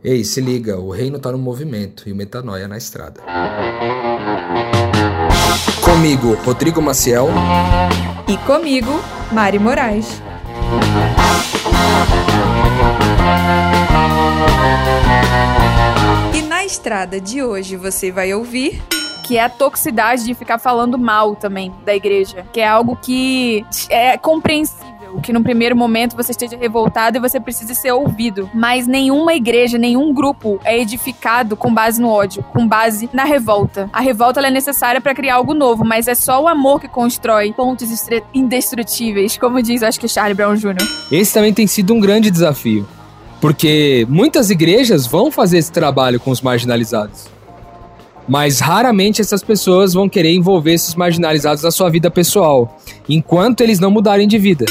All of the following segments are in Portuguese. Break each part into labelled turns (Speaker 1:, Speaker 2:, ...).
Speaker 1: Ei, se liga, o reino tá no movimento e o metanoia na estrada. Comigo, Rodrigo Maciel.
Speaker 2: E comigo, Mari Moraes. E na estrada de hoje você vai ouvir
Speaker 3: que é a toxicidade de ficar falando mal também da igreja, que é algo que é compreensível que no primeiro momento você esteja revoltado e você precise ser ouvido. Mas nenhuma igreja, nenhum grupo é edificado com base no ódio, com base na revolta. A revolta é necessária para criar algo novo, mas é só o amor que constrói pontos indestrutíveis, como diz, acho que Charlie Brown Jr.
Speaker 4: Esse também tem sido um grande desafio, porque muitas igrejas vão fazer esse trabalho com os marginalizados. Mas raramente essas pessoas vão querer envolver esses marginalizados na sua vida pessoal, enquanto eles não mudarem de vida.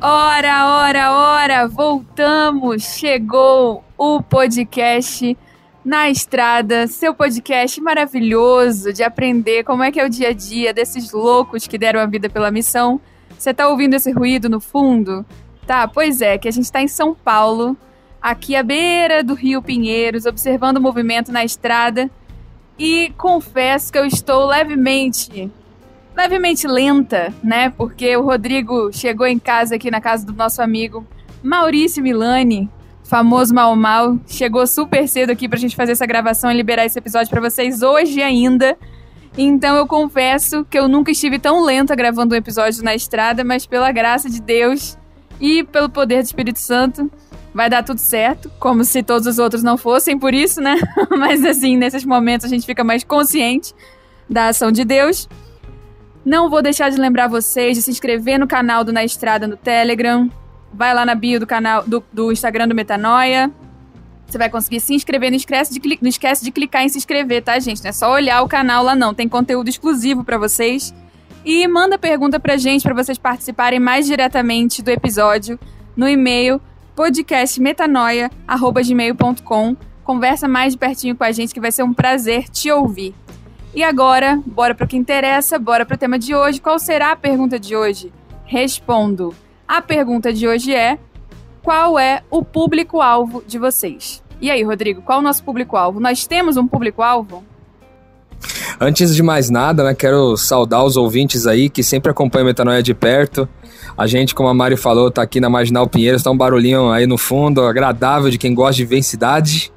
Speaker 3: Ora, ora, ora, voltamos! Chegou o podcast na estrada, seu podcast maravilhoso de aprender como é que é o dia a dia desses loucos que deram a vida pela missão. Você tá ouvindo esse ruído no fundo? Tá, pois é, que a gente tá em São Paulo, aqui à beira do Rio Pinheiros, observando o movimento na estrada. E confesso que eu estou levemente, levemente lenta, né? Porque o Rodrigo chegou em casa aqui na casa do nosso amigo Maurício Milani, famoso Mal Mal, chegou super cedo aqui pra gente fazer essa gravação e liberar esse episódio para vocês hoje ainda. Então eu confesso que eu nunca estive tão lenta gravando um episódio na estrada, mas pela graça de Deus e pelo poder do Espírito Santo, vai dar tudo certo, como se todos os outros não fossem por isso, né? Mas assim, nesses momentos a gente fica mais consciente da ação de Deus. Não vou deixar de lembrar vocês de se inscrever no canal do Na Estrada no Telegram. Vai lá na bio do canal do, do Instagram do Metanoia. Você vai conseguir se inscrever. Não esquece, de, não esquece de clicar em se inscrever, tá, gente? Não é só olhar o canal lá, não. Tem conteúdo exclusivo para vocês. E manda pergunta pra gente para vocês participarem mais diretamente do episódio no e-mail podcastmetanoia.gmail.com. Conversa mais de pertinho com a gente que vai ser um prazer te ouvir. E agora, bora para o que interessa, bora para o tema de hoje. Qual será a pergunta de hoje? Respondo. A pergunta de hoje é: qual é o público-alvo de vocês? E aí, Rodrigo, qual é o nosso público-alvo? Nós temos um público-alvo?
Speaker 4: Antes de mais nada, né, quero saudar os ouvintes aí que sempre acompanham a Metanoia de perto. A gente, como a Mari falou, tá aqui na Marginal Pinheiros, tá um barulhinho aí no fundo, agradável de quem gosta de ver cidade,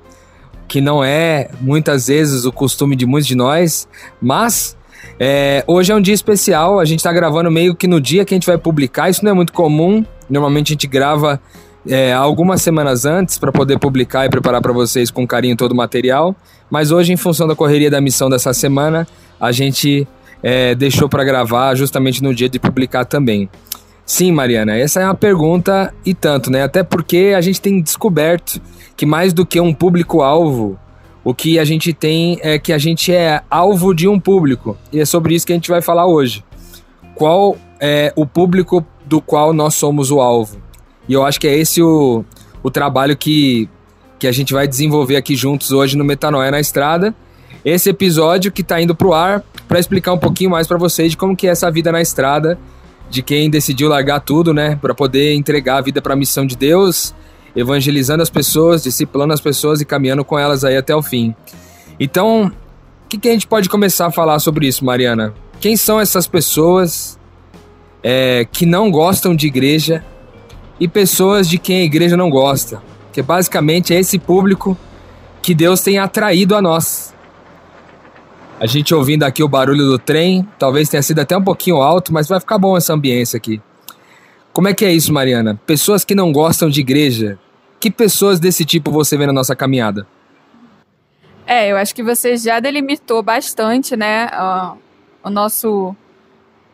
Speaker 4: que não é muitas vezes o costume de muitos de nós, mas é, hoje é um dia especial, a gente tá gravando meio que no dia que a gente vai publicar, isso não é muito comum, normalmente a gente grava é, algumas semanas antes para poder publicar e preparar para vocês com carinho todo o material, mas hoje, em função da correria da missão dessa semana, a gente é, deixou para gravar justamente no dia de publicar também. Sim, Mariana, essa é uma pergunta e tanto, né? Até porque a gente tem descoberto que mais do que um público-alvo, o que a gente tem é que a gente é alvo de um público. E é sobre isso que a gente vai falar hoje. Qual é o público do qual nós somos o alvo? E eu acho que é esse o, o trabalho que, que a gente vai desenvolver aqui juntos hoje no Metanoia na Estrada. Esse episódio que está indo para o ar para explicar um pouquinho mais para vocês de como que é essa vida na estrada de quem decidiu largar tudo, né, para poder entregar a vida para a missão de Deus, evangelizando as pessoas, discipulando as pessoas e caminhando com elas aí até o fim. Então, o que, que, a gente pode começar a falar sobre isso, Mariana? Quem são essas pessoas é, que não gostam de igreja e pessoas de quem a igreja não gosta? Que basicamente é esse público que Deus tem atraído a nós. A gente ouvindo aqui o barulho do trem, talvez tenha sido até um pouquinho alto, mas vai ficar bom essa ambiência aqui. Como é que é isso, Mariana? Pessoas que não gostam de igreja. Que pessoas desse tipo você vê na nossa caminhada?
Speaker 3: É, eu acho que você já delimitou bastante, né, o nosso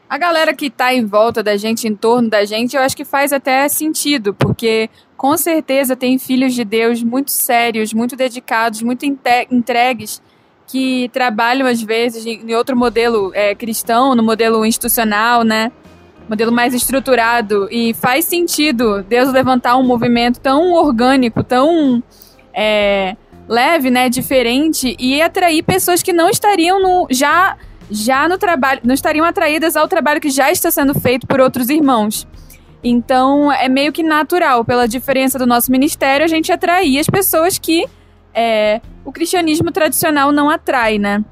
Speaker 3: a galera que está em volta da gente, em torno da gente, eu acho que faz até sentido, porque com certeza tem filhos de Deus muito sérios, muito dedicados, muito entregues que trabalham às vezes em outro modelo é, cristão, no modelo institucional, né? Modelo mais estruturado e faz sentido Deus levantar um movimento tão orgânico, tão é, leve, né, diferente e atrair pessoas que não estariam no já já no trabalho, não estariam atraídas ao trabalho que já está sendo feito por outros irmãos. Então é meio que natural, pela diferença do nosso ministério, a gente atrair as pessoas que é, o cristianismo tradicional não atrai, né?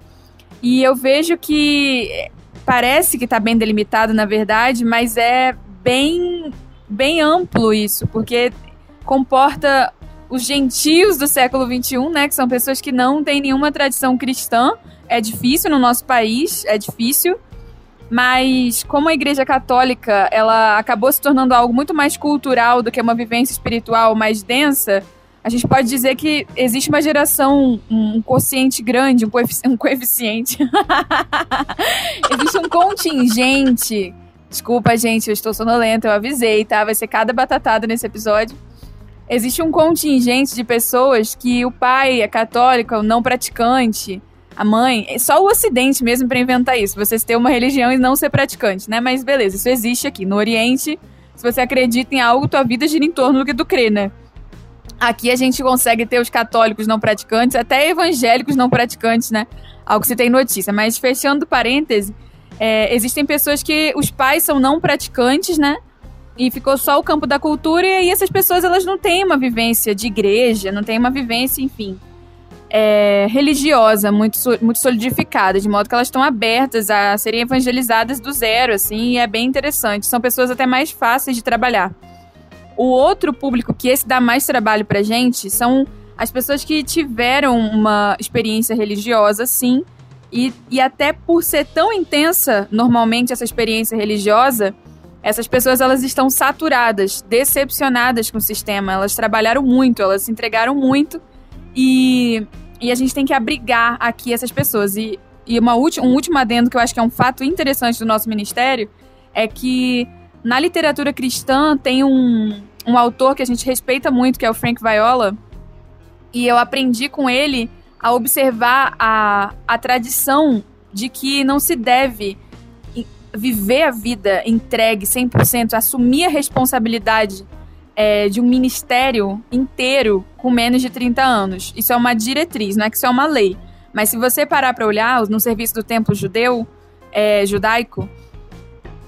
Speaker 3: E eu vejo que parece que está bem delimitado, na verdade, mas é bem, bem amplo isso, porque comporta os gentios do século XXI, né, que são pessoas que não têm nenhuma tradição cristã. É difícil no nosso país, é difícil. Mas como a Igreja Católica ela acabou se tornando algo muito mais cultural do que uma vivência espiritual mais densa, a gente pode dizer que existe uma geração, um quociente grande, um, coefici um coeficiente. existe um contingente. Desculpa, gente, eu estou sonolenta, eu avisei, tá? Vai ser cada batatada nesse episódio. Existe um contingente de pessoas que o pai é católico, o não praticante, a mãe, é só o Ocidente mesmo para inventar isso. Vocês ter uma religião e não ser praticante, né? Mas beleza, isso existe aqui. No Oriente, se você acredita em algo, tua vida gira em torno do que tu crê, né? Aqui a gente consegue ter os católicos não praticantes, até evangélicos não praticantes, né? Algo que se tem notícia. Mas fechando parêntese, é, existem pessoas que os pais são não praticantes, né? E ficou só o campo da cultura, e aí essas pessoas elas não têm uma vivência de igreja, não têm uma vivência, enfim, é, religiosa muito, muito solidificada, de modo que elas estão abertas a serem evangelizadas do zero, assim, e é bem interessante. São pessoas até mais fáceis de trabalhar. O outro público que esse dá mais trabalho pra gente são as pessoas que tiveram uma experiência religiosa, sim, e, e até por ser tão intensa, normalmente, essa experiência religiosa, essas pessoas elas estão saturadas, decepcionadas com o sistema. Elas trabalharam muito, elas se entregaram muito e, e a gente tem que abrigar aqui essas pessoas. E, e uma um último adendo que eu acho que é um fato interessante do nosso ministério é que na literatura cristã tem um, um autor que a gente respeita muito, que é o Frank Viola, e eu aprendi com ele a observar a, a tradição de que não se deve viver a vida entregue 100%, assumir a responsabilidade é, de um ministério inteiro com menos de 30 anos. Isso é uma diretriz, não é que isso é uma lei. Mas se você parar para olhar no serviço do templo judeu, é, judaico,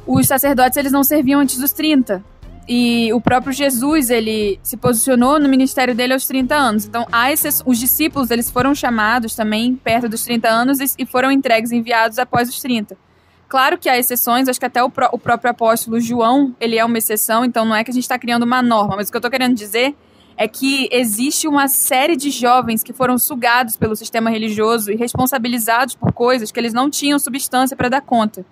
Speaker 3: os sacerdotes eles não serviam antes dos 30. E o próprio Jesus, ele se posicionou no ministério dele aos 30 anos. Então, esses, os discípulos, eles foram chamados também perto dos 30 anos e, foram entregues, enviados após os 30. Claro que há exceções, acho que até o, pró o próprio apóstolo João, ele é uma exceção, então não é que a gente está criando uma norma, mas o que eu estou querendo dizer é que existe uma série de jovens que foram sugados pelo sistema religioso e responsabilizados por coisas que eles não tinham substância para dar conta.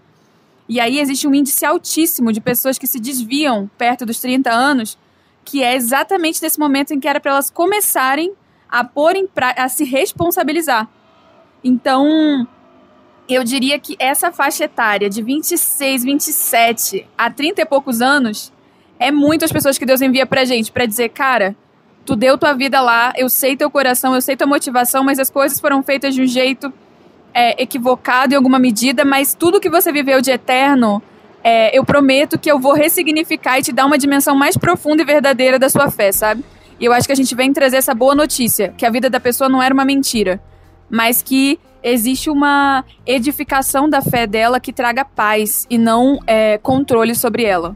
Speaker 3: E aí existe um índice altíssimo de pessoas que se desviam perto dos 30 anos, que é exatamente nesse momento em que era para elas começarem a pôr em pra... a se responsabilizar. Então, eu diria que essa faixa etária de 26, 27 a 30 e poucos anos é muitas pessoas que Deus envia pra gente para dizer, cara, tu deu tua vida lá, eu sei teu coração, eu sei tua motivação, mas as coisas foram feitas de um jeito é, equivocado em alguma medida, mas tudo que você viveu de eterno, é, eu prometo que eu vou ressignificar e te dar uma dimensão mais profunda e verdadeira da sua fé, sabe? E eu acho que a gente vem trazer essa boa notícia, que a vida da pessoa não era uma mentira, mas que existe uma edificação da fé dela que traga paz e não é, controle sobre ela.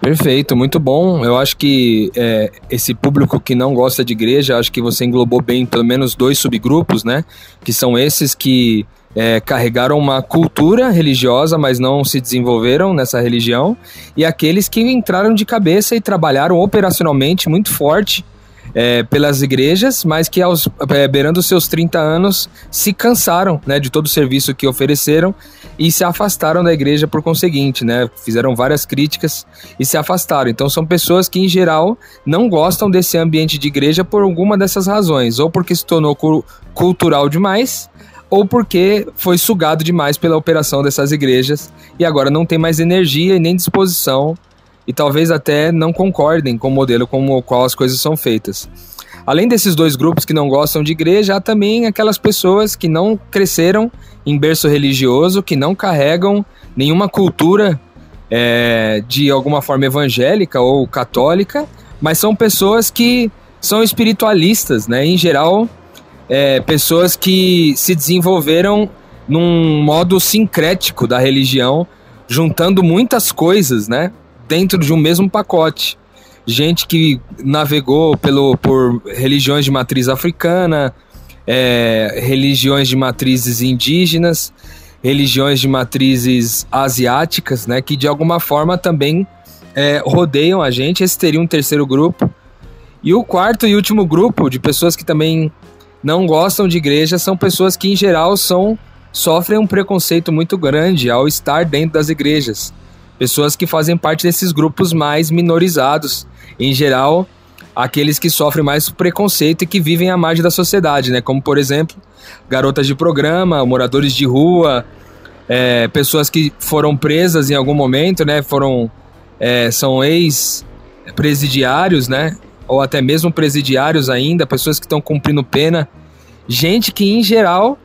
Speaker 4: Perfeito, muito bom. Eu acho que é, esse público que não gosta de igreja, acho que você englobou bem pelo menos dois subgrupos, né? Que são esses que é, carregaram uma cultura religiosa, mas não se desenvolveram nessa religião, e aqueles que entraram de cabeça e trabalharam operacionalmente muito forte é, pelas igrejas, mas que aos é, beirando seus 30 anos se cansaram né, de todo o serviço que ofereceram e se afastaram da igreja por conseguinte, né? Fizeram várias críticas e se afastaram. Então são pessoas que em geral não gostam desse ambiente de igreja por alguma dessas razões, ou porque se tornou cultural demais, ou porque foi sugado demais pela operação dessas igrejas e agora não tem mais energia e nem disposição e talvez até não concordem com o modelo como o qual as coisas são feitas. Além desses dois grupos que não gostam de igreja, há também aquelas pessoas que não cresceram em berço religioso, que não carregam nenhuma cultura é, de alguma forma evangélica ou católica, mas são pessoas que são espiritualistas, né? Em geral, é, pessoas que se desenvolveram num modo sincrético da religião, juntando muitas coisas, né? Dentro de um mesmo pacote. Gente que navegou pelo, por religiões de matriz africana, é, religiões de matrizes indígenas, religiões de matrizes asiáticas, né, que de alguma forma também é, rodeiam a gente. Esse teria um terceiro grupo. E o quarto e último grupo de pessoas que também não gostam de igreja são pessoas que, em geral, são sofrem um preconceito muito grande ao estar dentro das igrejas. Pessoas que fazem parte desses grupos mais minorizados. Em geral, aqueles que sofrem mais preconceito e que vivem à margem da sociedade, né? Como, por exemplo, garotas de programa, moradores de rua, é, pessoas que foram presas em algum momento, né? Foram é, são ex-presidiários, né? Ou até mesmo presidiários ainda, pessoas que estão cumprindo pena. Gente que, em geral,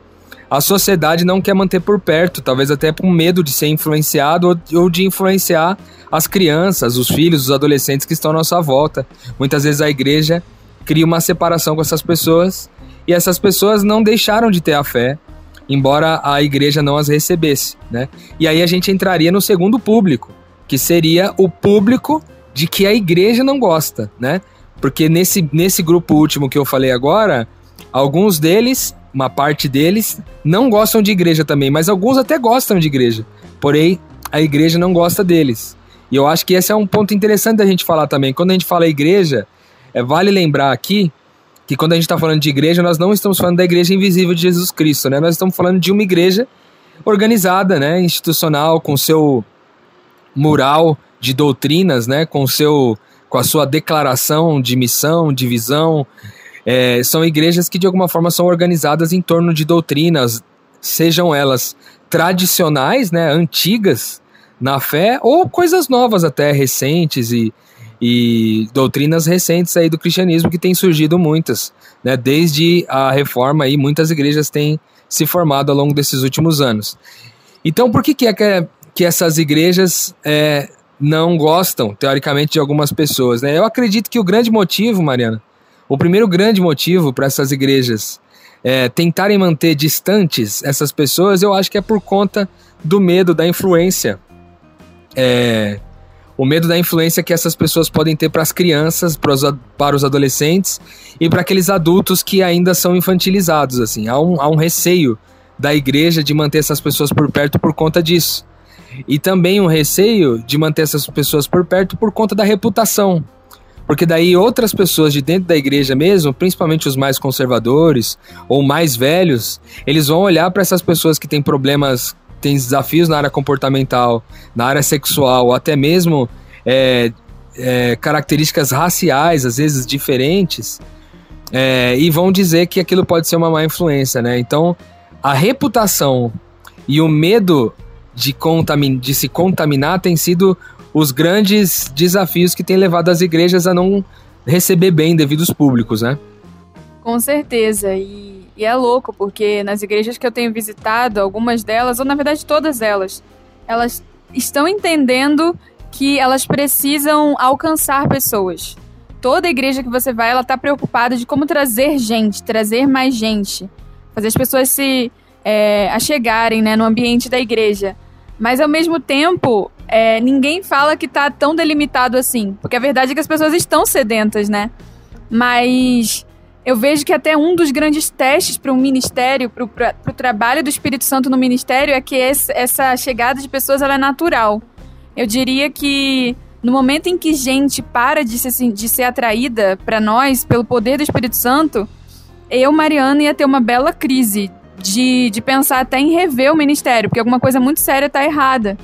Speaker 4: a sociedade não quer manter por perto, talvez até com medo de ser influenciado ou de influenciar as crianças, os filhos, os adolescentes que estão à nossa volta. Muitas vezes a igreja cria uma separação com essas pessoas e essas pessoas não deixaram de ter a fé, embora a igreja não as recebesse, né? E aí a gente entraria no segundo público, que seria o público de que a igreja não gosta, né? Porque nesse, nesse grupo último que eu falei agora, alguns deles, uma parte deles, não gostam de igreja também, mas alguns até gostam de igreja. Porém, a igreja não gosta deles. E eu acho que esse é um ponto interessante da gente falar também. Quando a gente fala igreja, é, vale lembrar aqui que quando a gente está falando de igreja, nós não estamos falando da igreja invisível de Jesus Cristo, né? Nós estamos falando de uma igreja organizada, né? Institucional, com seu mural de doutrinas, né, com, seu, com a sua declaração de missão, de visão. É, são igrejas que de alguma forma são organizadas em torno de doutrinas, sejam elas tradicionais, né, antigas na fé, ou coisas novas até, recentes e, e doutrinas recentes aí do cristianismo que tem surgido muitas, né, desde a reforma aí muitas igrejas têm se formado ao longo desses últimos anos. Então, por que, que é que que essas igrejas é, não gostam, teoricamente, de algumas pessoas. Né? Eu acredito que o grande motivo, Mariana, o primeiro grande motivo para essas igrejas é, tentarem manter distantes essas pessoas, eu acho que é por conta do medo da influência. É, o medo da influência que essas pessoas podem ter para as crianças, para os, para os adolescentes e para aqueles adultos que ainda são infantilizados. assim há um, há um receio da igreja de manter essas pessoas por perto por conta disso. E também um receio de manter essas pessoas por perto por conta da reputação. Porque daí outras pessoas de dentro da igreja mesmo, principalmente os mais conservadores ou mais velhos, eles vão olhar para essas pessoas que têm problemas, têm desafios na área comportamental, na área sexual, até mesmo é, é, características raciais, às vezes diferentes, é, e vão dizer que aquilo pode ser uma má influência, né? Então, a reputação e o medo de, contamin de se contaminar tem sido os grandes desafios que têm levado as igrejas a não receber bem devidos públicos, né?
Speaker 3: Com certeza. E, e, é louco, porque nas igrejas que eu tenho visitado, algumas delas, ou na verdade todas elas, elas estão entendendo que elas precisam alcançar pessoas. Toda igreja que você vai, ela está preocupada de como trazer gente, trazer mais gente, fazer as pessoas se é, achegarem né, no ambiente da igreja. Mas ao mesmo tempo, é, ninguém fala que tá tão delimitado assim. Porque a verdade é que as pessoas estão sedentas, né? Mas eu vejo que até um dos grandes testes para um ministério, para o trabalho do Espírito Santo no ministério, é que esse, essa chegada de pessoas ela é natural. Eu diria que no momento em que gente para de ser, de ser atraída para nós pelo poder do Espírito Santo, eu, Mariana, ia ter uma bela crise de, de pensar até em rever o ministério, porque alguma coisa muito séria está errada.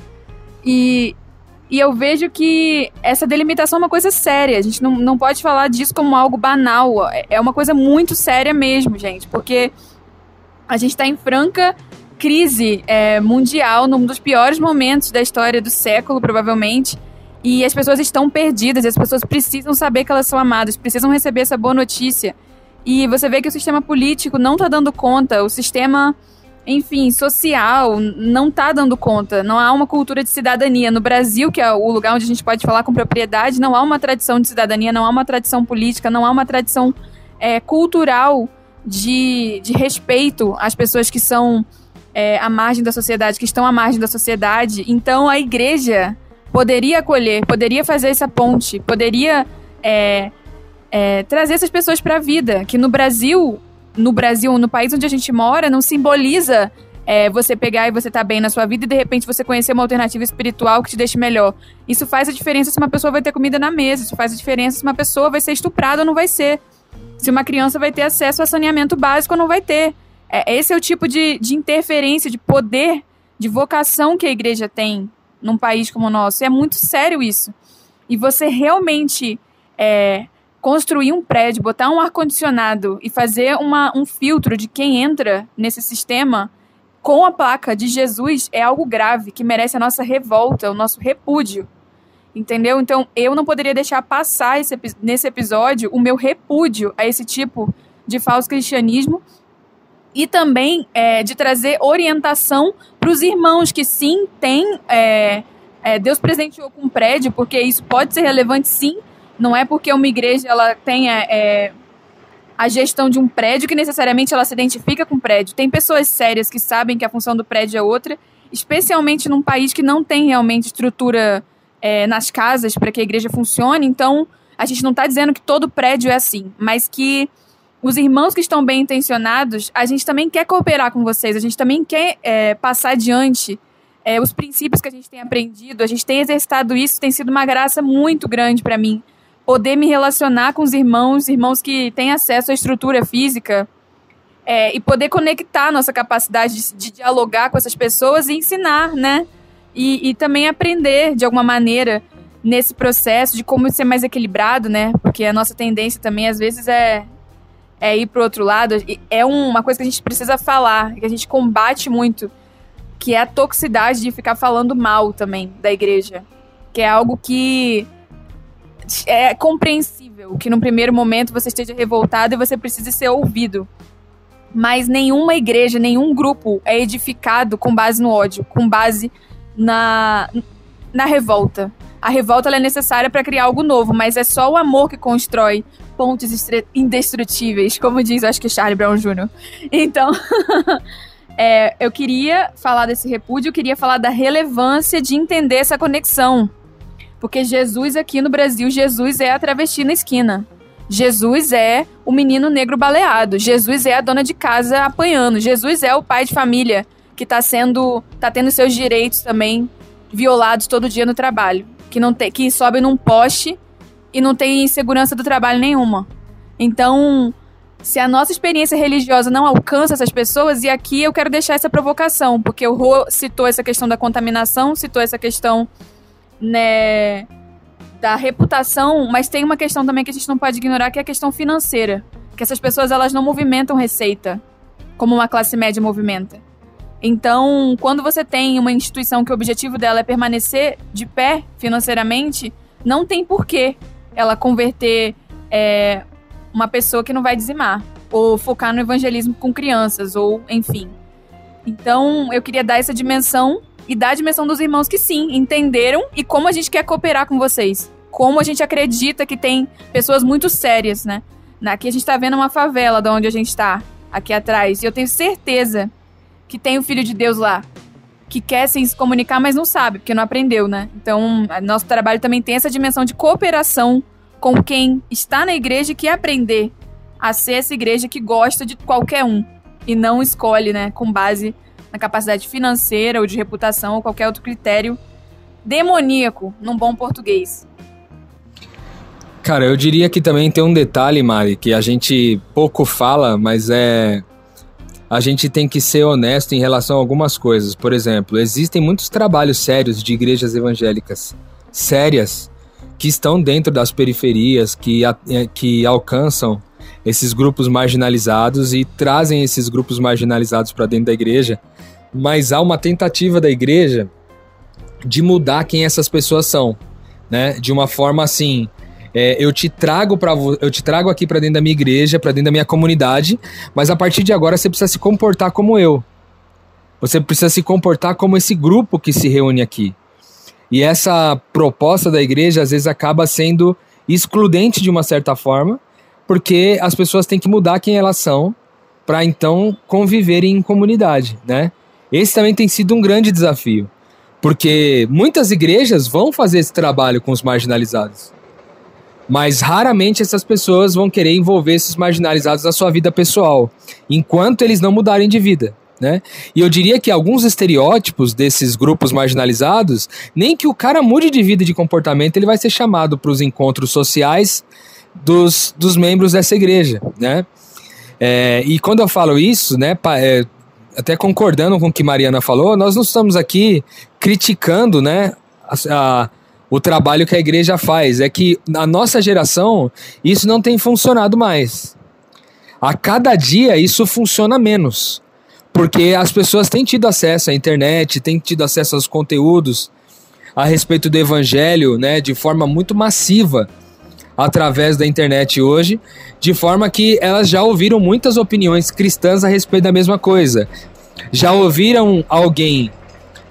Speaker 3: E, e eu vejo que essa delimitação é uma coisa séria. A gente não, não pode falar disso como algo banal. É, é uma coisa muito séria mesmo, gente, porque a gente está em franca crise é, mundial, num dos piores momentos da história do século, provavelmente. E as pessoas estão perdidas, as pessoas precisam saber que elas são amadas, precisam receber essa boa notícia. E você vê que o sistema político não está dando conta, o sistema, enfim, social não está dando conta. Não há uma cultura de cidadania. No Brasil, que é o lugar onde a gente pode falar com propriedade, não há uma tradição de cidadania, não há uma tradição política, não há uma tradição é, cultural de, de respeito às pessoas que são é, à margem da sociedade, que estão à margem da sociedade. Então a igreja poderia acolher, poderia fazer essa ponte, poderia é, é, trazer essas pessoas para a vida. Que no Brasil, no Brasil, no país onde a gente mora, não simboliza é, você pegar e você tá bem na sua vida e de repente você conhecer uma alternativa espiritual que te deixe melhor. Isso faz a diferença se uma pessoa vai ter comida na mesa, isso faz a diferença se uma pessoa vai ser estuprada ou não vai ser. Se uma criança vai ter acesso a saneamento básico ou não vai ter. É, esse é o tipo de, de interferência, de poder, de vocação que a igreja tem num país como o nosso. É muito sério isso. E você realmente é, construir um prédio, botar um ar-condicionado e fazer uma, um filtro de quem entra nesse sistema com a placa de Jesus é algo grave, que merece a nossa revolta, o nosso repúdio. Entendeu? Então eu não poderia deixar passar esse, nesse episódio o meu repúdio a esse tipo de falso cristianismo e também é, de trazer orientação para os irmãos que sim têm. É, é, Deus presenteou com um prédio, porque isso pode ser relevante sim. Não é porque uma igreja ela tenha é, a gestão de um prédio que necessariamente ela se identifica com o prédio. Tem pessoas sérias que sabem que a função do prédio é outra, especialmente num país que não tem realmente estrutura é, nas casas para que a igreja funcione. Então, a gente não está dizendo que todo prédio é assim, mas que os irmãos que estão bem intencionados, a gente também quer cooperar com vocês, a gente também quer é, passar adiante é, os princípios que a gente tem aprendido, a gente tem exercitado isso, tem sido uma graça muito grande para mim poder me relacionar com os irmãos, irmãos que têm acesso à estrutura física, é, e poder conectar nossa capacidade de, de, dialogar com essas pessoas e ensinar, né? E, e, também aprender de alguma maneira nesse processo de como ser mais equilibrado, né? Porque a nossa tendência também às vezes é, é ir para o outro lado. É uma coisa que a gente precisa falar, que a gente combate muito, que é a toxicidade de ficar falando mal também da igreja, que é algo que é compreensível que no primeiro momento você esteja revoltado e você precise ser ouvido. Mas nenhuma igreja, nenhum grupo é edificado com base no ódio, com base na, na revolta. A revolta é necessária para criar algo novo, mas é só o amor que constrói pontes indestrutíveis, como diz, acho que Charlie Brown Jr. Então, é, eu queria falar desse repúdio, eu queria falar da relevância de entender essa conexão porque Jesus aqui no Brasil, Jesus é a travesti na esquina. Jesus é o menino negro baleado. Jesus é a dona de casa apanhando. Jesus é o pai de família que está sendo, tá tendo seus direitos também violados todo dia no trabalho, que não tem, que sobe num poste e não tem segurança do trabalho nenhuma. Então, se a nossa experiência religiosa não alcança essas pessoas, e aqui eu quero deixar essa provocação, porque o Rô citou essa questão da contaminação, citou essa questão né, da reputação, mas tem uma questão também que a gente não pode ignorar, que é a questão financeira. Que essas pessoas elas não movimentam receita como uma classe média movimenta. Então, quando você tem uma instituição que o objetivo dela é permanecer de pé financeiramente, não tem porquê ela converter é, uma pessoa que não vai dizimar, ou focar no evangelismo com crianças, ou enfim. Então, eu queria dar essa dimensão e da dimensão dos irmãos que sim, entenderam e como a gente quer cooperar com vocês. Como a gente acredita que tem pessoas muito sérias, né? Aqui a gente tá vendo uma favela de onde a gente tá, aqui atrás. E eu tenho certeza que tem o Filho de Deus lá, que quer sim, se comunicar, mas não sabe, porque não aprendeu, né? Então, nosso trabalho também tem essa dimensão de cooperação com quem está na igreja e quer aprender a ser essa igreja que gosta de qualquer um e não escolhe, né, com base na capacidade financeira ou de reputação ou qualquer outro critério demoníaco, num bom português.
Speaker 4: Cara, eu diria que também tem um detalhe, Mari, que a gente pouco fala, mas é. A gente tem que ser honesto em relação a algumas coisas. Por exemplo, existem muitos trabalhos sérios de igrejas evangélicas sérias que estão dentro das periferias, que, que alcançam esses grupos marginalizados e trazem esses grupos marginalizados para dentro da igreja mas há uma tentativa da igreja de mudar quem essas pessoas são, né? De uma forma assim, é, eu te trago para eu te trago aqui para dentro da minha igreja, para dentro da minha comunidade, mas a partir de agora você precisa se comportar como eu. Você precisa se comportar como esse grupo que se reúne aqui. E essa proposta da igreja às vezes acaba sendo excludente de uma certa forma, porque as pessoas têm que mudar quem elas são para então conviverem em comunidade, né? Esse também tem sido um grande desafio, Porque muitas igrejas vão fazer esse trabalho com os marginalizados. Mas raramente essas pessoas vão querer envolver esses marginalizados na sua vida pessoal, enquanto eles não mudarem de vida. Né? E eu diria que alguns estereótipos desses grupos marginalizados, nem que o cara mude de vida e de comportamento, ele vai ser chamado para os encontros sociais dos, dos membros dessa igreja. Né? É, e quando eu falo isso, né, é, até concordando com o que Mariana falou, nós não estamos aqui criticando né, a, a, o trabalho que a igreja faz. É que na nossa geração isso não tem funcionado mais. A cada dia isso funciona menos. Porque as pessoas têm tido acesso à internet, têm tido acesso aos conteúdos a respeito do evangelho, né, de forma muito massiva através da internet hoje, de forma que elas já ouviram muitas opiniões cristãs a respeito da mesma coisa. Já ouviram alguém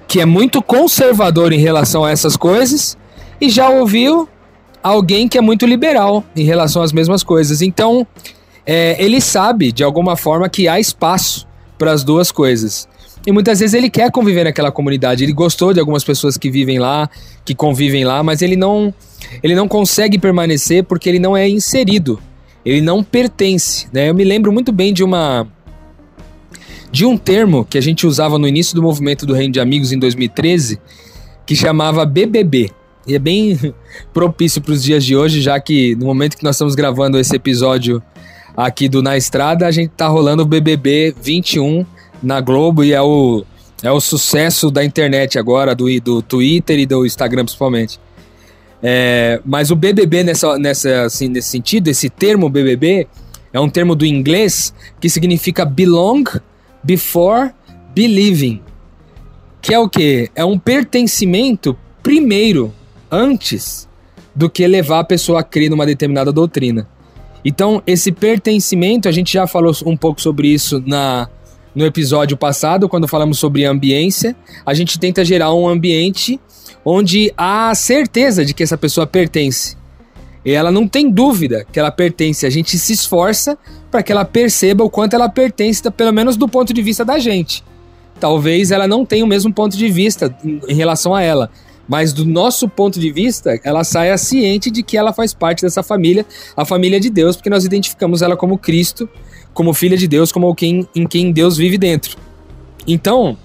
Speaker 4: que é muito conservador em relação a essas coisas e já ouviu alguém que é muito liberal em relação às mesmas coisas. Então, é, ele sabe de alguma forma que há espaço para as duas coisas. E muitas vezes ele quer conviver naquela comunidade. Ele gostou de algumas pessoas que vivem lá, que convivem lá, mas ele não, ele não consegue permanecer porque ele não é inserido. Ele não pertence. Né? Eu me lembro muito bem de uma de um termo que a gente usava no início do movimento do Reino de Amigos em 2013, que chamava BBB. E é bem propício para os dias de hoje, já que no momento que nós estamos gravando esse episódio aqui do Na Estrada, a gente tá rolando o BBB 21 na Globo e é o, é o sucesso da internet agora, do, do Twitter e do Instagram principalmente. É, mas o BBB nessa, nessa, assim, nesse sentido, esse termo BBB é um termo do inglês que significa belong before believing. Que é o que? É um pertencimento primeiro, antes do que levar a pessoa a crer numa determinada doutrina. Então, esse pertencimento, a gente já falou um pouco sobre isso na no episódio passado, quando falamos sobre ambiência. A gente tenta gerar um ambiente onde há certeza de que essa pessoa pertence. E ela não tem dúvida que ela pertence. A gente se esforça para que ela perceba o quanto ela pertence, pelo menos do ponto de vista da gente. Talvez ela não tenha o mesmo ponto de vista em relação a ela, mas do nosso ponto de vista, ela saia ciente de que ela faz parte dessa família, a família de Deus, porque nós identificamos ela como Cristo, como filha de Deus, como quem, em quem Deus vive dentro. Então,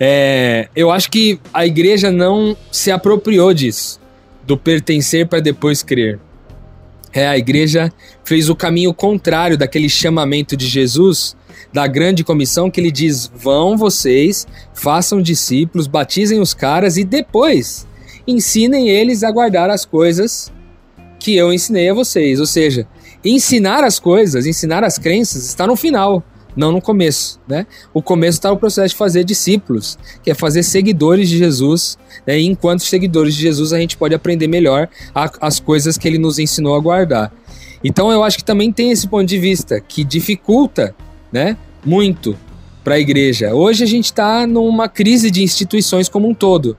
Speaker 4: é, eu acho que a igreja não se apropriou disso, do pertencer para depois crer. É, a igreja fez o caminho contrário daquele chamamento de Jesus, da grande comissão, que ele diz: vão vocês, façam discípulos, batizem os caras e depois ensinem eles a guardar as coisas que eu ensinei a vocês. Ou seja, ensinar as coisas, ensinar as crenças está no final, não no começo. Né? O começo está no processo de fazer discípulos, que é fazer seguidores de Jesus. Né? E enquanto seguidores de Jesus, a gente pode aprender melhor a, as coisas que ele nos ensinou a guardar. Então eu acho que também tem esse ponto de vista que dificulta né, muito para a igreja. Hoje a gente está numa crise de instituições como um todo.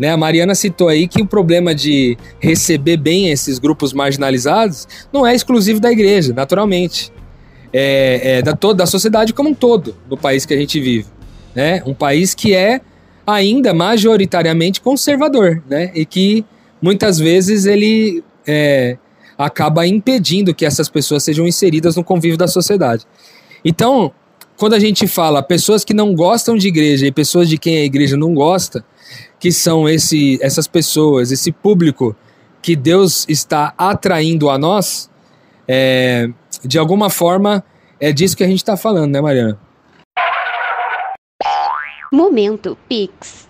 Speaker 4: Né? A Mariana citou aí que o problema de receber bem esses grupos marginalizados não é exclusivo da igreja, naturalmente. É, é da, toda, da sociedade como um todo, no país que a gente vive. Né? Um país que é ainda majoritariamente conservador, né? E que muitas vezes ele é, acaba impedindo que essas pessoas sejam inseridas no convívio da sociedade. Então, quando a gente fala pessoas que não gostam de igreja e pessoas de quem a igreja não gosta, que são esse, essas pessoas, esse público que Deus está atraindo a nós, é, de alguma forma é disso que a gente está falando, né, Mariana?
Speaker 5: Momento Pix.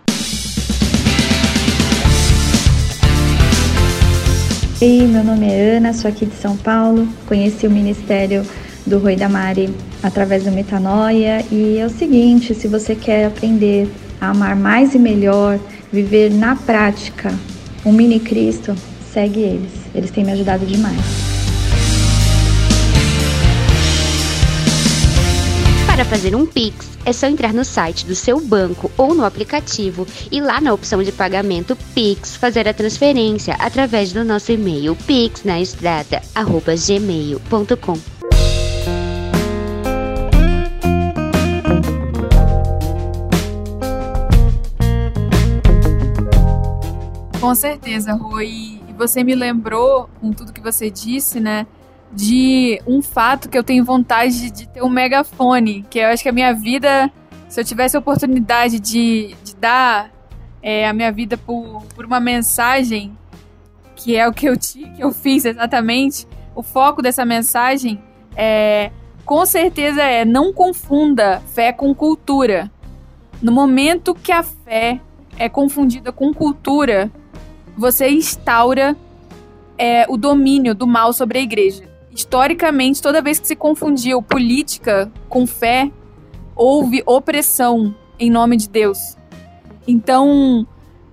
Speaker 6: Ei, meu nome é Ana, sou aqui de São Paulo. Conheci o Ministério do Rui da Mari através do Metanoia. E é o seguinte: se você quer aprender a amar mais e melhor, viver na prática um mini Cristo, segue eles. Eles têm me ajudado demais.
Speaker 5: Para fazer um Pix, é só entrar no site do seu banco ou no aplicativo e lá na opção de pagamento Pix fazer a transferência através do nosso e-mail pixnaestrada@gmail.com.
Speaker 3: Com certeza, Rui. E você me lembrou, com tudo que você disse, né? De um fato que eu tenho vontade de ter um megafone. Que eu acho que a minha vida, se eu tivesse a oportunidade de, de dar é, a minha vida por, por uma mensagem, que é o que eu, que eu fiz exatamente, o foco dessa mensagem é com certeza é não confunda fé com cultura. No momento que a fé é confundida com cultura, você instaura é, o domínio do mal sobre a igreja. Historicamente, toda vez que se confundiu política com fé, houve opressão em nome de Deus. Então,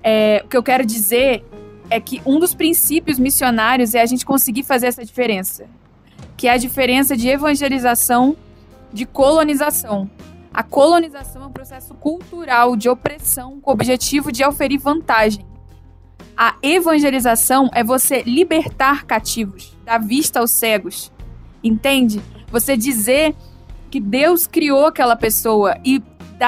Speaker 3: é, o que eu quero dizer é que um dos princípios missionários é a gente conseguir fazer essa diferença, que é a diferença de evangelização de colonização. A colonização é um processo cultural de opressão com o objetivo de oferir vantagem. A evangelização é você libertar cativos, dar vista aos cegos. Entende? Você dizer que Deus criou aquela pessoa e,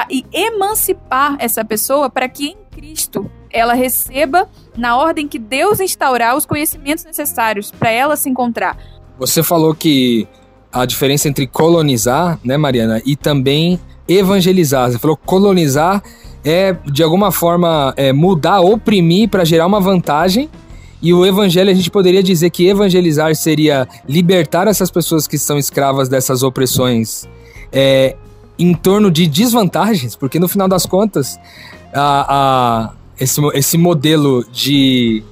Speaker 3: e emancipar essa pessoa para que em Cristo ela receba, na ordem que Deus instaurar, os conhecimentos necessários para ela se encontrar.
Speaker 4: Você falou que a diferença entre colonizar, né, Mariana, e também evangelizar. Você falou colonizar é, de alguma forma, é, mudar, oprimir para gerar uma vantagem. E o evangelho, a gente poderia dizer que evangelizar seria libertar essas pessoas que são escravas dessas opressões é, em torno de desvantagens, porque no final das contas, a, a esse, esse modelo de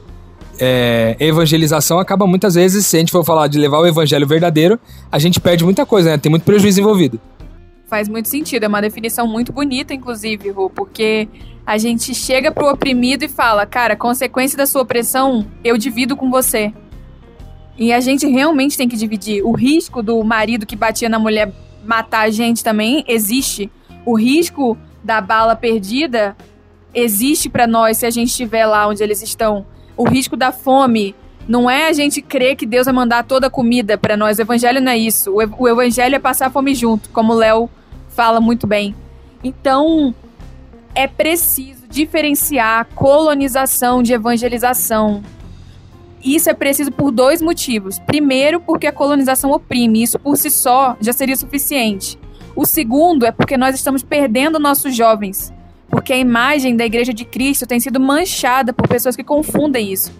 Speaker 4: é, evangelização acaba muitas vezes, se a gente for falar de levar o evangelho verdadeiro, a gente perde muita coisa, né? Tem muito prejuízo envolvido.
Speaker 3: Faz muito sentido, é uma definição muito bonita, inclusive, Rô, porque a gente chega pro oprimido e fala, cara, consequência da sua opressão, eu divido com você. E a gente realmente tem que dividir. O risco do marido que batia na mulher matar a gente também existe. O risco da bala perdida existe para nós se a gente estiver lá onde eles estão. O risco da fome não é a gente crer que Deus vai mandar toda a comida para nós. O evangelho não é isso. O evangelho é passar fome junto, como o Léo fala muito bem. Então, é preciso diferenciar colonização de evangelização. Isso é preciso por dois motivos. Primeiro, porque a colonização oprime, isso por si só já seria suficiente. O segundo é porque nós estamos perdendo nossos jovens, porque a imagem da Igreja de Cristo tem sido manchada por pessoas que confundem isso.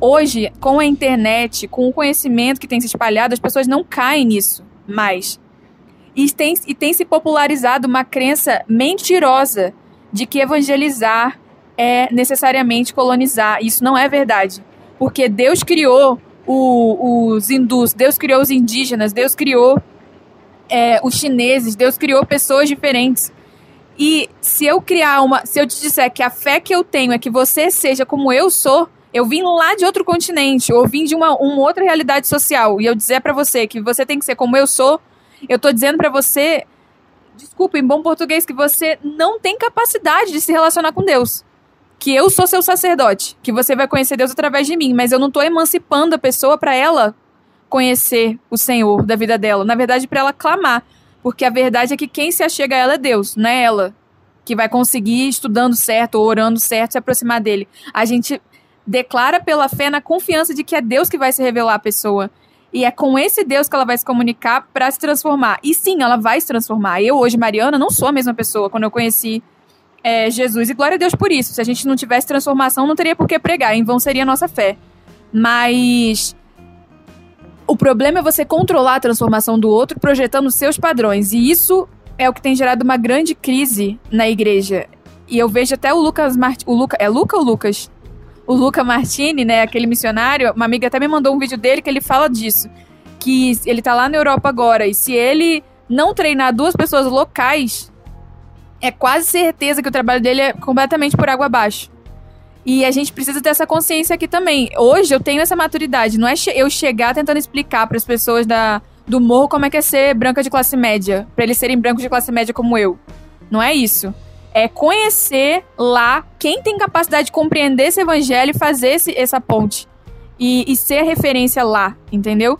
Speaker 3: Hoje, com a internet, com o conhecimento que tem se espalhado, as pessoas não caem nisso mais. E tem, e tem se popularizado uma crença mentirosa de que evangelizar é necessariamente colonizar. Isso não é verdade. Porque Deus criou o, os hindus, Deus criou os indígenas, Deus criou é, os chineses, Deus criou pessoas diferentes. E se eu criar uma. Se eu te disser que a fé que eu tenho é que você seja como eu sou, eu vim lá de outro continente, ou vim de uma, uma outra realidade social, e eu dizer para você que você tem que ser como eu sou, eu tô dizendo para você, desculpa, em bom português, que você não tem capacidade de se relacionar com Deus. Que eu sou seu sacerdote, que você vai conhecer Deus através de mim, mas eu não tô emancipando a pessoa para ela conhecer o Senhor da vida dela. Na verdade, para ela clamar. Porque a verdade é que quem se achega a ela é Deus, não é ela que vai conseguir, estudando certo ou orando certo, se aproximar dele. A gente declara pela fé na confiança de que é Deus que vai se revelar à pessoa. E é com esse Deus que ela vai se comunicar para se transformar. E sim, ela vai se transformar. Eu, hoje, Mariana, não sou a mesma pessoa quando eu conheci é, Jesus. E glória a Deus por isso. Se a gente não tivesse transformação, não teria por que pregar. Em vão seria a nossa fé. Mas. O problema é você controlar a transformação do outro projetando seus padrões. E isso é o que tem gerado uma grande crise na igreja. E eu vejo até o Lucas Mart... o Luca é Luca ou Lucas? O Luca Martini, né, aquele missionário, uma amiga até me mandou um vídeo dele que ele fala disso. Que ele tá lá na Europa agora, e se ele não treinar duas pessoas locais, é quase certeza que o trabalho dele é completamente por água abaixo. E a gente precisa ter essa consciência aqui também. Hoje eu tenho essa maturidade. Não é eu chegar tentando explicar para as pessoas da, do morro como é que é ser branca de classe média, para eles serem brancos de classe média como eu. Não é isso é conhecer lá quem tem capacidade de compreender esse evangelho e fazer esse, essa ponte. E, e ser referência lá, entendeu?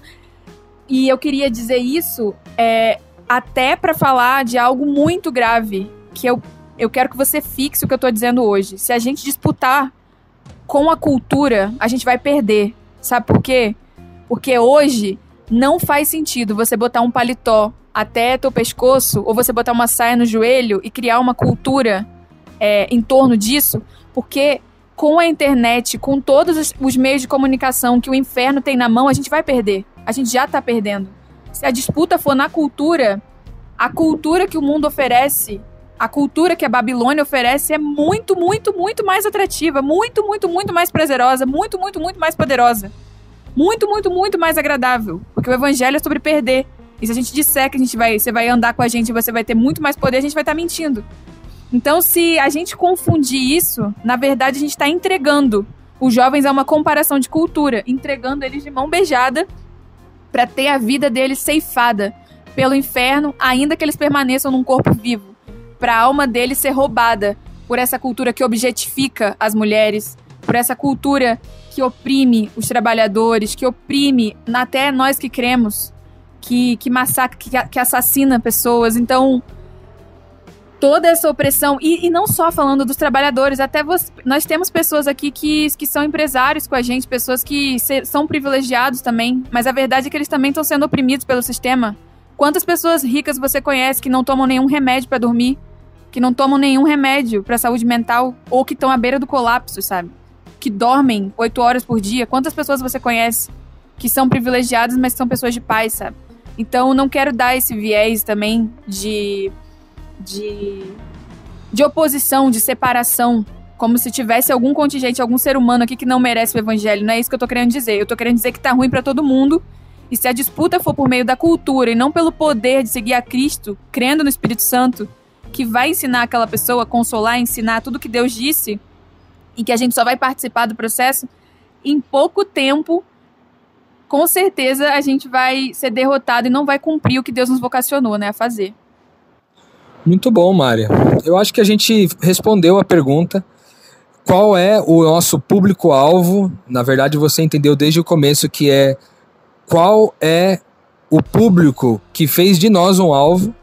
Speaker 3: E eu queria dizer isso é, até para falar de algo muito grave, que eu, eu quero que você fixe o que eu tô dizendo hoje. Se a gente disputar com a cultura, a gente vai perder. Sabe por quê? Porque hoje não faz sentido você botar um paletó até teu pescoço ou você botar uma saia no joelho e criar uma cultura é, em torno disso, porque com a internet, com todos os, os, meios de comunicação que o inferno tem na mão, a gente vai perder. A gente já tá perdendo. Se a disputa for na cultura, a cultura que o mundo oferece, a cultura que a Babilônia oferece é muito, muito, muito mais atrativa, muito, muito, muito mais prazerosa, muito, muito, muito mais poderosa muito, muito, muito mais agradável. Porque o evangelho é sobre perder. E se a gente disser que a gente vai, você vai andar com a gente e você vai ter muito mais poder, a gente vai estar tá mentindo. Então, se a gente confundir isso, na verdade a gente está entregando os jovens a uma comparação de cultura, entregando eles de mão beijada para ter a vida deles ceifada pelo inferno, ainda que eles permaneçam num corpo vivo, para a alma deles ser roubada por essa cultura que objetifica as mulheres, por essa cultura que oprime os trabalhadores, que oprime até nós que cremos, que, que massacra, que, que assassina pessoas. Então, toda essa opressão, e, e não só falando dos trabalhadores, até você, nós temos pessoas aqui que, que são empresários com a gente, pessoas que se, são privilegiados também, mas a verdade é que eles também estão sendo oprimidos pelo sistema. Quantas pessoas ricas você conhece que não tomam nenhum remédio para dormir? Que não tomam nenhum remédio para saúde mental ou que estão à beira do colapso, sabe? que dormem oito horas por dia? Quantas pessoas você conhece que são privilegiadas, mas são pessoas de paz, sabe? Então, não quero dar esse viés também de, de, de oposição, de separação, como se tivesse algum contingente, algum ser humano aqui que não merece o evangelho. Não é isso que eu tô querendo dizer. Eu tô querendo dizer que tá ruim para todo mundo. E se a disputa for por meio da cultura e não pelo poder de seguir a Cristo, crendo no Espírito Santo, que vai ensinar aquela pessoa, consolar, ensinar tudo que Deus disse, e que a gente só vai participar do processo, em pouco tempo, com certeza a gente vai ser derrotado e não vai cumprir o que Deus nos vocacionou, né, a fazer.
Speaker 4: Muito bom, Mária. Eu acho que a gente respondeu a pergunta. Qual é o nosso público-alvo? Na verdade, você entendeu desde o começo que é qual é o público que fez de nós um alvo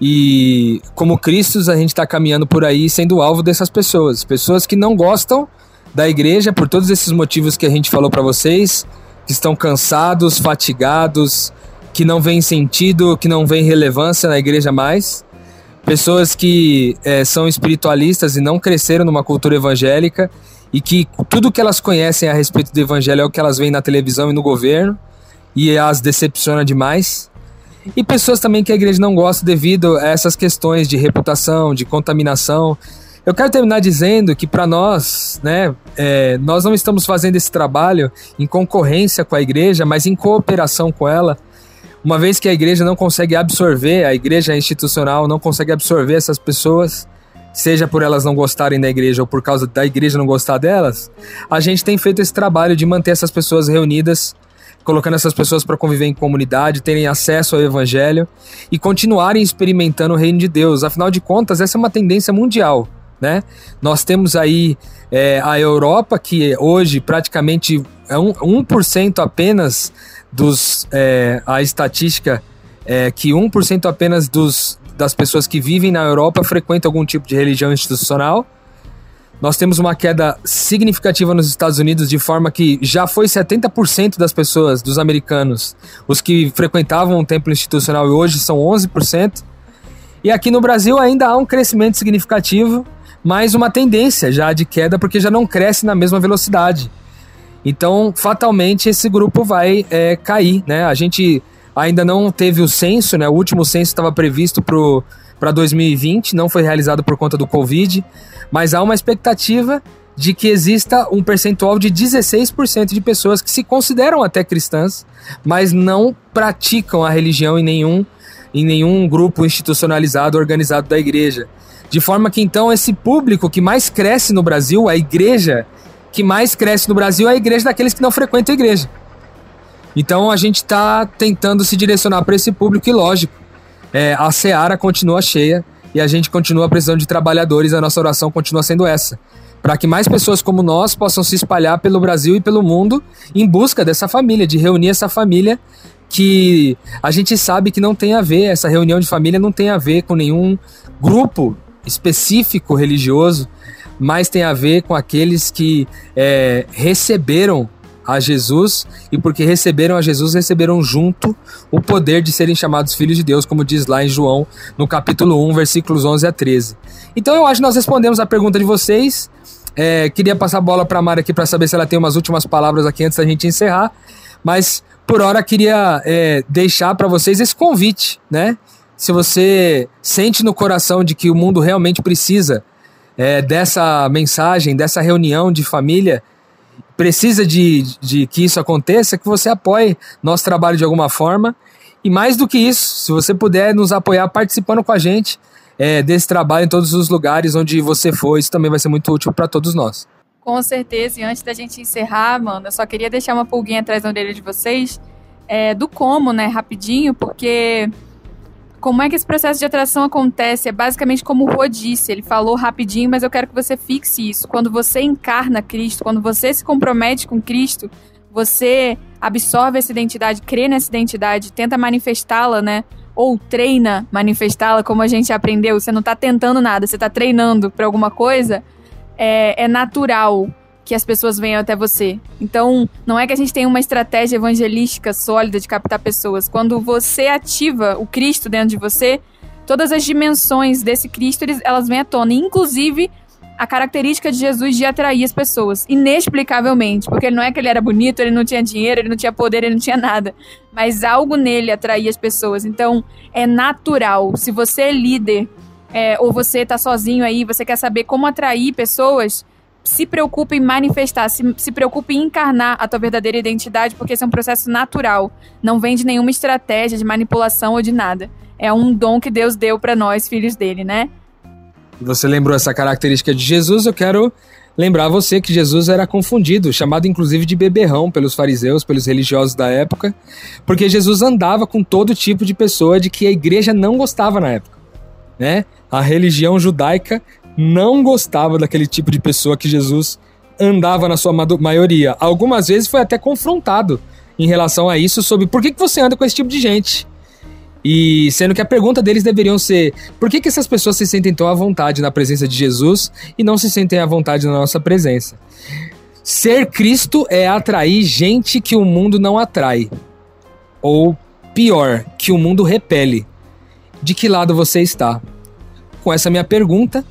Speaker 4: e como Cristos, a gente está caminhando por aí sendo alvo dessas pessoas. Pessoas que não gostam da igreja por todos esses motivos que a gente falou para vocês, que estão cansados, fatigados, que não vêem sentido, que não vêem relevância na igreja mais. Pessoas que é, são espiritualistas e não cresceram numa cultura evangélica e que tudo que elas conhecem a respeito do evangelho é o que elas veem na televisão e no governo e as decepciona demais. E pessoas também que a igreja não gosta devido a essas questões de reputação, de contaminação. Eu quero terminar dizendo que para nós, né, é, nós não estamos fazendo esse trabalho em concorrência com a igreja, mas em cooperação com ela. Uma vez que a igreja não consegue absorver, a igreja institucional não consegue absorver essas pessoas, seja por elas não gostarem da igreja ou por causa da igreja não gostar delas, a gente tem feito esse trabalho de manter essas pessoas reunidas colocando essas pessoas para conviver em comunidade, terem acesso ao evangelho e continuarem experimentando o reino de Deus. Afinal de contas, essa é uma tendência mundial. Né? Nós temos aí é, a Europa, que hoje praticamente é um, 1% apenas dos. É, a estatística é que 1% apenas dos, das pessoas que vivem na Europa frequentam algum tipo de religião institucional. Nós temos uma queda significativa nos Estados Unidos, de forma que já foi 70% das pessoas, dos americanos, os que frequentavam o templo institucional e hoje são 11%. E aqui no Brasil ainda há um crescimento significativo, mas uma tendência já de queda, porque já não cresce na mesma velocidade. Então, fatalmente, esse grupo vai é, cair. Né? A gente ainda não teve o censo, né? o último censo estava previsto para 2020, não foi realizado por conta do Covid mas há uma expectativa de que exista um percentual de 16% de pessoas que se consideram até cristãs, mas não praticam a religião em nenhum, em nenhum grupo institucionalizado organizado da igreja. De forma que então esse público que mais cresce no Brasil, a igreja que mais cresce no Brasil é a igreja daqueles que não frequentam a igreja. Então a gente está tentando se direcionar para esse público e lógico, é, a seara continua cheia e a gente continua precisando de trabalhadores, a nossa oração continua sendo essa. Para que mais pessoas como nós possam se espalhar pelo Brasil e pelo mundo em busca dessa família, de reunir essa família que a gente sabe que não tem a ver, essa reunião de família não tem a ver com nenhum grupo específico religioso. mas tem a ver com aqueles que é, receberam a Jesus e porque receberam a Jesus, receberam junto o poder de serem chamados filhos de Deus, como diz lá em João, no capítulo 1, versículos 11 a 13. Então eu acho que nós respondemos a pergunta de vocês. É, queria passar a bola para a Mara aqui para saber se ela tem umas últimas palavras aqui antes da gente encerrar, mas por hora queria é, deixar para vocês esse convite, né? Se você sente no coração de que o mundo realmente precisa é, dessa mensagem, dessa reunião de família, precisa de, de que isso aconteça, que você apoie nosso trabalho de alguma forma. E mais do que isso, se você puder nos apoiar participando com a gente é, desse trabalho em todos os lugares onde você for, isso também vai ser muito útil para todos nós.
Speaker 3: Com certeza, e antes da gente encerrar, mano, eu só queria deixar uma pulguinha atrás da orelha de vocês é, do como, né, rapidinho, porque como é que esse processo de atração acontece? É basicamente como o Rô disse, ele falou rapidinho, mas eu quero que você fixe isso. Quando você encarna Cristo, quando você se compromete com Cristo, você absorve essa identidade, crê nessa identidade, tenta manifestá-la, né? Ou treina manifestá-la, como a gente aprendeu. Você não está tentando nada, você está treinando para alguma coisa. É, é natural que as pessoas venham até você. Então, não é que a gente tem uma estratégia evangelística sólida de captar pessoas. Quando você ativa o Cristo dentro de você, todas as dimensões desse Cristo, elas vêm à tona. Inclusive, a característica de Jesus de atrair as pessoas, inexplicavelmente, porque não é que ele era bonito, ele não tinha dinheiro, ele não tinha poder, ele não tinha nada, mas algo nele atraía as pessoas. Então, é natural. Se você é líder é, ou você está sozinho aí, você quer saber como atrair pessoas, se preocupe em manifestar, se, se preocupe em encarnar a tua verdadeira identidade, porque esse é um processo natural. Não vem de nenhuma estratégia de manipulação ou de nada. É um dom que Deus deu para nós, filhos dele, né?
Speaker 4: Você lembrou essa característica de Jesus, eu quero lembrar você que Jesus era confundido, chamado inclusive de beberrão pelos fariseus, pelos religiosos da época, porque Jesus andava com todo tipo de pessoa de que a igreja não gostava na época, né? A religião judaica não gostava daquele tipo de pessoa que Jesus andava na sua maioria. Algumas vezes foi até confrontado em relação a isso sobre por que, que você anda com esse tipo de gente. E sendo que a pergunta deles deveriam ser: por que, que essas pessoas se sentem tão à vontade na presença de Jesus e não se sentem à vontade na nossa presença? Ser Cristo é atrair gente que o mundo não atrai. Ou pior, que o mundo repele. De que lado você está? Com essa minha pergunta,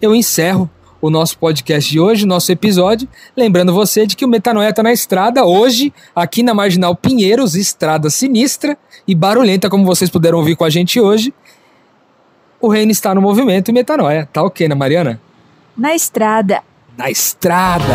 Speaker 4: eu encerro o nosso podcast de hoje, nosso episódio. Lembrando você de que o Metanoia está na estrada hoje, aqui na Marginal Pinheiros, estrada sinistra e barulhenta, como vocês puderam ouvir com a gente hoje. O reino está no movimento e Metanoia. Tá ok, né, Mariana?
Speaker 3: Na estrada.
Speaker 4: Na estrada.